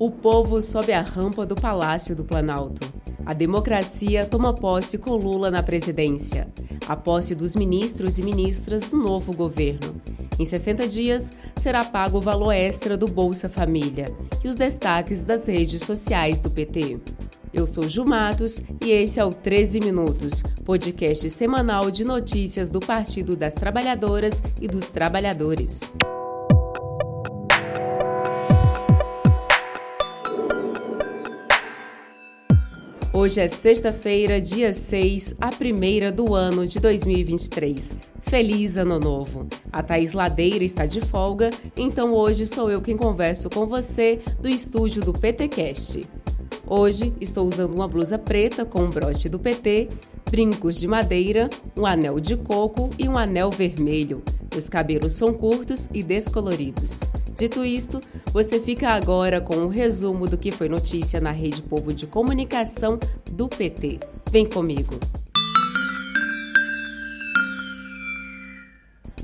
O povo sobe a rampa do Palácio do Planalto. A democracia toma posse com Lula na presidência. A posse dos ministros e ministras do novo governo. Em 60 dias, será pago o valor extra do Bolsa Família e os destaques das redes sociais do PT. Eu sou Ju Matos e esse é o 13 Minutos, podcast semanal de notícias do Partido das Trabalhadoras e dos Trabalhadores. Hoje é sexta-feira, dia 6, a primeira do ano de 2023. Feliz Ano Novo! A Thaís Ladeira está de folga, então hoje sou eu quem converso com você do estúdio do PTCast. Hoje estou usando uma blusa preta com um broche do PT, brincos de madeira, um anel de coco e um anel vermelho. Os cabelos são curtos e descoloridos. Dito isto, você fica agora com um resumo do que foi notícia na Rede Povo de Comunicação do PT. Vem comigo!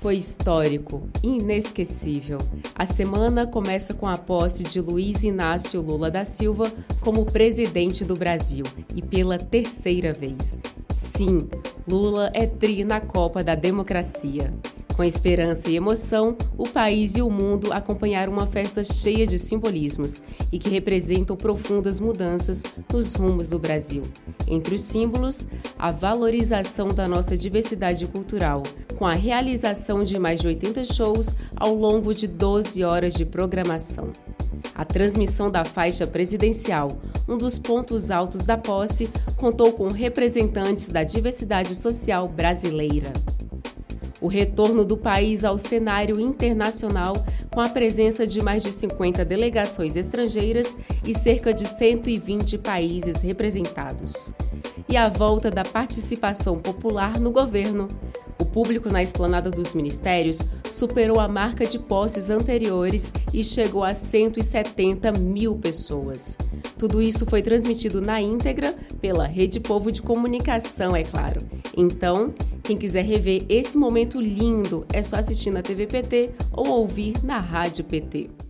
foi histórico, inesquecível. A semana começa com a posse de Luiz Inácio Lula da Silva como presidente do Brasil e pela terceira vez. Sim, Lula é tri na Copa da Democracia. Com esperança e emoção, o país e o mundo acompanharam uma festa cheia de simbolismos e que representam profundas mudanças nos rumos do Brasil. Entre os símbolos, a valorização da nossa diversidade cultural, com a realização de mais de 80 shows ao longo de 12 horas de programação. A transmissão da faixa presidencial, um dos pontos altos da posse, contou com representantes da diversidade social brasileira o retorno do país ao cenário internacional com a presença de mais de 50 delegações estrangeiras e cerca de 120 países representados. E a volta da participação popular no governo. Público na esplanada dos ministérios superou a marca de posses anteriores e chegou a 170 mil pessoas. Tudo isso foi transmitido na íntegra pela Rede Povo de Comunicação, é claro. Então, quem quiser rever esse momento lindo, é só assistir na TV PT ou ouvir na Rádio PT.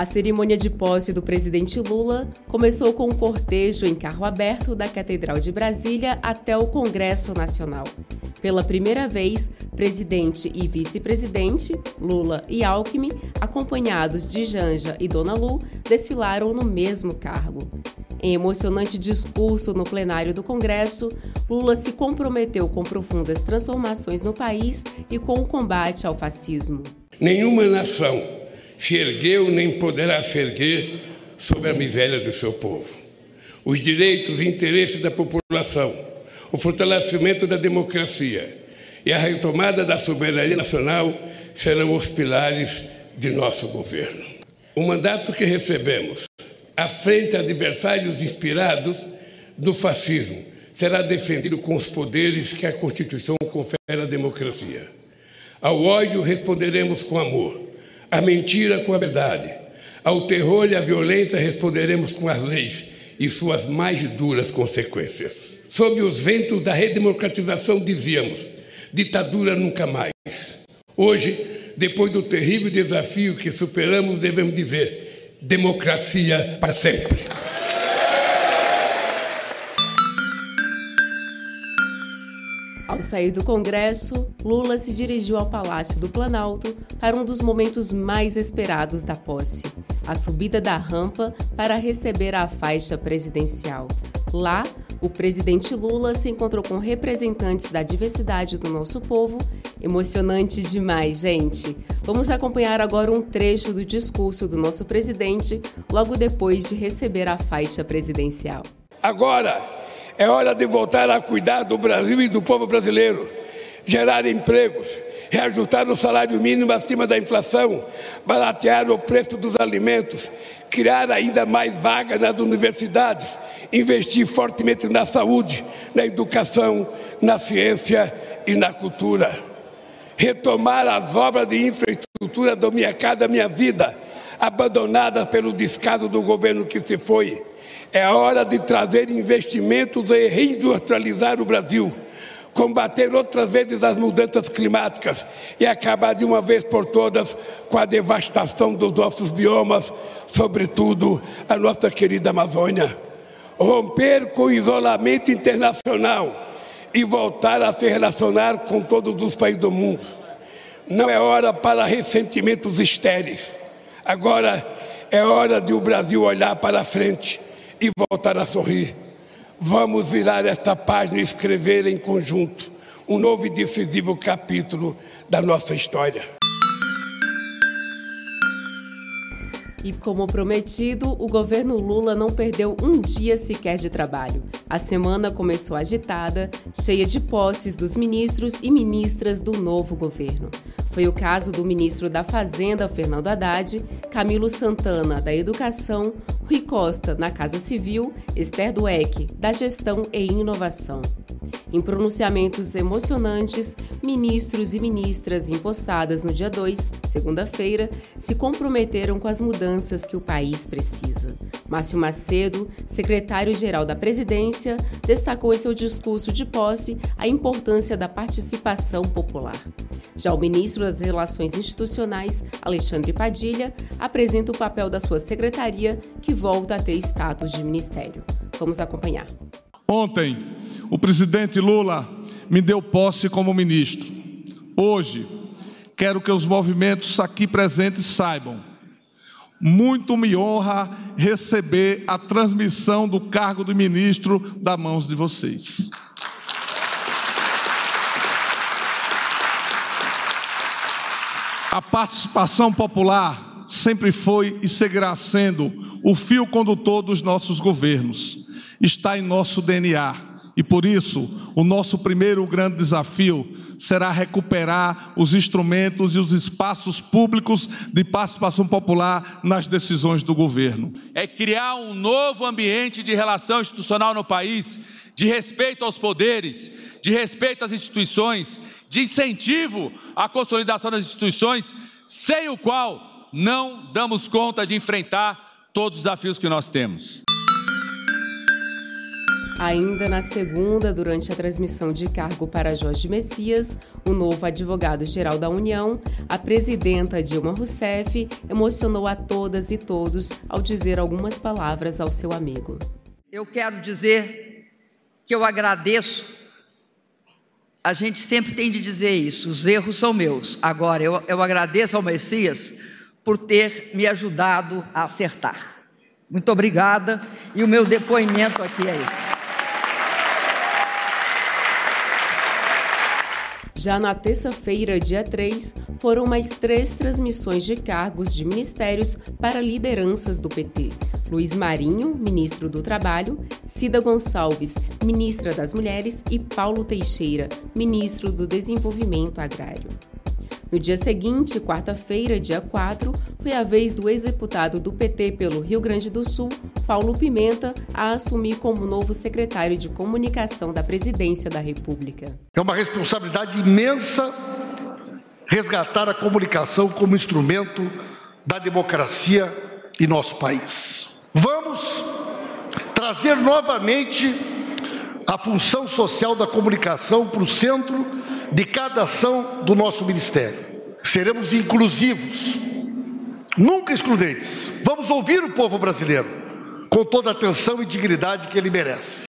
A cerimônia de posse do presidente Lula começou com um cortejo em carro aberto da Catedral de Brasília até o Congresso Nacional. Pela primeira vez, presidente e vice-presidente, Lula e Alckmin, acompanhados de Janja e Dona Lu, desfilaram no mesmo cargo. Em emocionante discurso no plenário do Congresso, Lula se comprometeu com profundas transformações no país e com o combate ao fascismo. Nenhuma nação se ergueu nem poderá se erguer sobre a miséria do seu povo. Os direitos e interesses da população, o fortalecimento da democracia e a retomada da soberania nacional serão os pilares de nosso governo. O mandato que recebemos à frente a adversários inspirados no fascismo, será defendido com os poderes que a Constituição confere à democracia. Ao ódio responderemos com amor, à mentira com a verdade, ao terror e à violência responderemos com as leis e suas mais duras consequências. Sob os ventos da redemocratização dizíamos: ditadura nunca mais. Hoje, depois do terrível desafio que superamos, devemos dizer: democracia para sempre. Ao sair do Congresso, Lula se dirigiu ao Palácio do Planalto para um dos momentos mais esperados da posse, a subida da rampa para receber a faixa presidencial. Lá, o presidente Lula se encontrou com representantes da diversidade do nosso povo. Emocionante demais, gente! Vamos acompanhar agora um trecho do discurso do nosso presidente, logo depois de receber a faixa presidencial. Agora é hora de voltar a cuidar do Brasil e do povo brasileiro, gerar empregos, reajustar o salário mínimo acima da inflação, baratear o preço dos alimentos, criar ainda mais vagas nas universidades, investir fortemente na saúde, na educação, na ciência e na cultura. Retomar as obras de infraestrutura do Minha Casa Minha Vida, abandonadas pelo descaso do governo que se foi. É hora de trazer investimentos e reindustrializar o Brasil combater outras vezes as mudanças climáticas e acabar de uma vez por todas com a devastação dos nossos biomas, sobretudo a nossa querida Amazônia. Romper com o isolamento internacional e voltar a se relacionar com todos os países do mundo. Não é hora para ressentimentos estéreis. Agora é hora de o Brasil olhar para frente e voltar a sorrir. Vamos virar esta página e escrever em conjunto um novo e decisivo capítulo da nossa história. E como prometido, o governo Lula não perdeu um dia sequer de trabalho. A semana começou agitada, cheia de posses dos ministros e ministras do novo governo. Foi o caso do ministro da Fazenda, Fernando Haddad, Camilo Santana, da Educação, Rui Costa, na Casa Civil, Esther Dueck, da Gestão e Inovação. Em pronunciamentos emocionantes, ministros e ministras empossadas no dia 2, segunda-feira, se comprometeram com as mudanças que o país precisa. Márcio Macedo, secretário-geral da Presidência, destacou em seu discurso de posse a importância da participação popular. Já o ministro das Relações Institucionais, Alexandre Padilha, apresenta o papel da sua secretaria, que volta a ter status de ministério. Vamos acompanhar. Ontem, o presidente Lula me deu posse como ministro. Hoje, quero que os movimentos aqui presentes saibam. Muito me honra receber a transmissão do cargo de ministro da mãos de vocês. A participação popular sempre foi e seguirá sendo o fio condutor dos nossos governos está em nosso DNA. E por isso, o nosso primeiro grande desafio será recuperar os instrumentos e os espaços públicos de participação popular nas decisões do governo. É criar um novo ambiente de relação institucional no país, de respeito aos poderes, de respeito às instituições, de incentivo à consolidação das instituições, sem o qual não damos conta de enfrentar todos os desafios que nós temos. Ainda na segunda, durante a transmissão de cargo para Jorge Messias, o novo advogado-geral da União, a presidenta Dilma Rousseff emocionou a todas e todos ao dizer algumas palavras ao seu amigo. Eu quero dizer que eu agradeço. A gente sempre tem de dizer isso, os erros são meus. Agora, eu, eu agradeço ao Messias por ter me ajudado a acertar. Muito obrigada e o meu depoimento aqui é esse. Já na terça-feira, dia 3, foram mais três transmissões de cargos de ministérios para lideranças do PT. Luiz Marinho, ministro do Trabalho, Cida Gonçalves, ministra das Mulheres e Paulo Teixeira, ministro do Desenvolvimento Agrário. No dia seguinte, quarta-feira, dia 4, foi a vez do ex-deputado do PT pelo Rio Grande do Sul, Paulo Pimenta, a assumir como novo secretário de comunicação da Presidência da República. É uma responsabilidade imensa resgatar a comunicação como instrumento da democracia em nosso país. Vamos trazer novamente a função social da comunicação para o centro de cada ação do nosso ministério. Seremos inclusivos, nunca excludentes. Vamos ouvir o povo brasileiro com toda a atenção e dignidade que ele merece.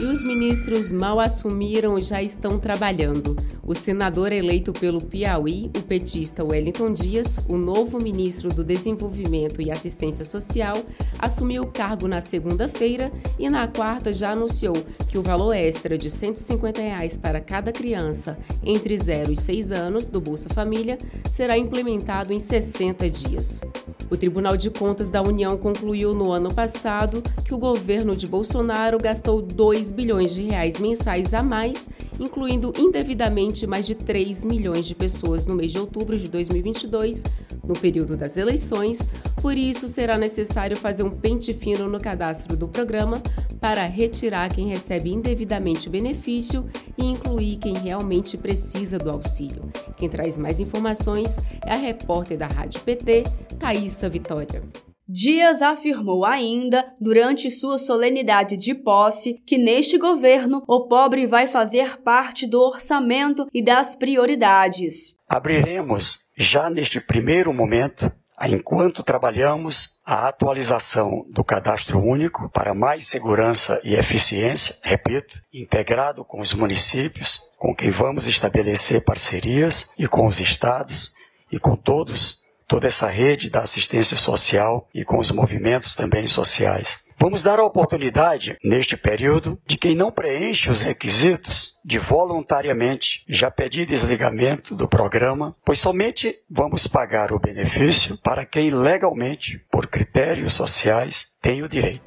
E os ministros mal assumiram e já estão trabalhando. O senador eleito pelo Piauí, o petista Wellington Dias, o novo ministro do Desenvolvimento e Assistência Social, assumiu o cargo na segunda-feira e na quarta já anunciou que o valor extra de 150 reais para cada criança entre 0 e 6 anos do Bolsa Família será implementado em 60 dias. O Tribunal de Contas da União concluiu no ano passado que o governo de Bolsonaro gastou 2 bilhões de reais mensais a mais, incluindo indevidamente mais de 3 milhões de pessoas no mês de outubro de 2022, no período das eleições. Por isso, será necessário fazer um pente fino no cadastro do programa para retirar quem recebe indevidamente o benefício e incluir quem realmente precisa do auxílio. Quem traz mais informações é a repórter da Rádio PT, Thaisa Vitória. Dias afirmou ainda, durante sua solenidade de posse, que neste governo o pobre vai fazer parte do orçamento e das prioridades. Abriremos, já neste primeiro momento, enquanto trabalhamos a atualização do cadastro único para mais segurança e eficiência, repito, integrado com os municípios, com quem vamos estabelecer parcerias e com os estados e com todos, toda essa rede da assistência social e com os movimentos também sociais. Vamos dar a oportunidade, neste período, de quem não preenche os requisitos de voluntariamente já pedir desligamento do programa, pois somente vamos pagar o benefício para quem legalmente, por critérios sociais, tem o direito.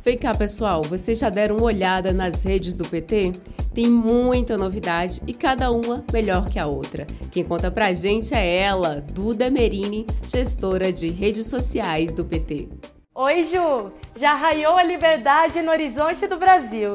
Vem cá, pessoal, vocês já deram uma olhada nas redes do PT? Tem muita novidade e cada uma melhor que a outra. Quem conta pra gente é ela, Duda Merini, gestora de redes sociais do PT. Oi, Ju! Já raiou a liberdade no horizonte do Brasil.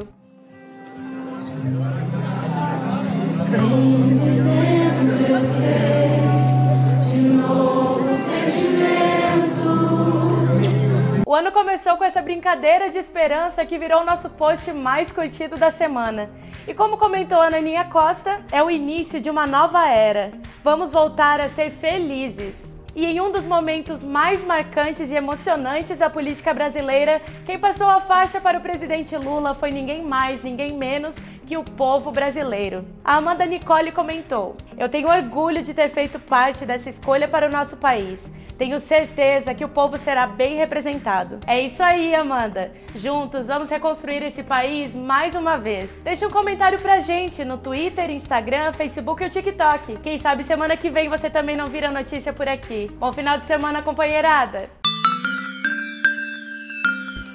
O ano começou com essa brincadeira de esperança que virou o nosso post mais curtido da semana. E como comentou a Naninha Costa, é o início de uma nova era. Vamos voltar a ser felizes. E em um dos momentos mais marcantes e emocionantes da política brasileira, quem passou a faixa para o presidente Lula foi ninguém mais, ninguém menos que o povo brasileiro. A Amanda Nicole comentou: Eu tenho orgulho de ter feito parte dessa escolha para o nosso país. Tenho certeza que o povo será bem representado. É isso aí, Amanda. Juntos vamos reconstruir esse país mais uma vez. Deixe um comentário pra gente no Twitter, Instagram, Facebook e o TikTok. Quem sabe semana que vem você também não vira notícia por aqui. Bom final de semana, companheirada!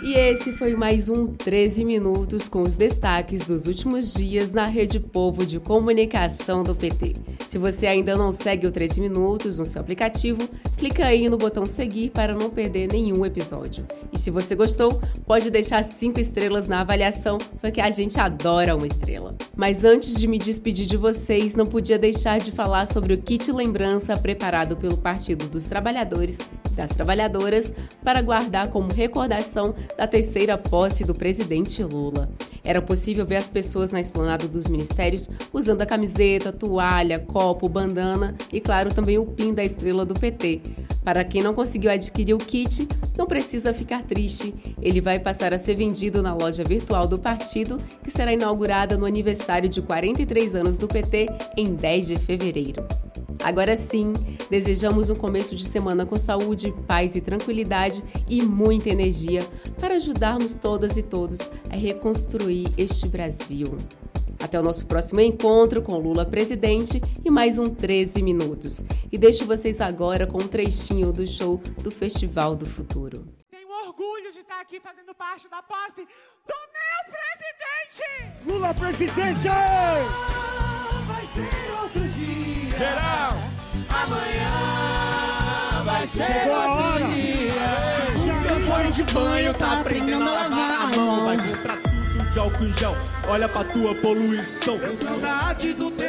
E esse foi mais um 13 Minutos com os destaques dos últimos dias na Rede Povo de Comunicação do PT. Se você ainda não segue o 13 Minutos no seu aplicativo, clica aí no botão seguir para não perder nenhum episódio. E se você gostou, pode deixar 5 estrelas na avaliação, porque a gente adora uma estrela. Mas antes de me despedir de vocês, não podia deixar de falar sobre o kit lembrança preparado pelo Partido dos Trabalhadores e das Trabalhadoras para guardar como recordação da terceira posse do presidente Lula. Era possível ver as pessoas na esplanada dos ministérios usando a camiseta, toalha, copo, bandana e, claro, também o pin da estrela do PT. Para quem não conseguiu adquirir o kit, não precisa ficar triste. Ele vai passar a ser vendido na loja virtual do partido, que será inaugurada no aniversário de 43 anos do PT em 10 de fevereiro. Agora sim, desejamos um começo de semana com saúde, paz e tranquilidade e muita energia para ajudarmos todas e todos a reconstruir este Brasil. Até o nosso próximo encontro com Lula presidente e mais um 13 minutos. E deixo vocês agora com um trechinho do show do Festival do Futuro. Tenho orgulho de estar aqui fazendo parte da posse do meu presidente! Lula presidente! Verão! Amanhã vai ser Chegou a hora. outro dia. Meu fone de banho tá aprendendo a lavar a mão. Vai vir pra tudo de álcool em gel. Olha pra tua poluição. Eu saudade do teu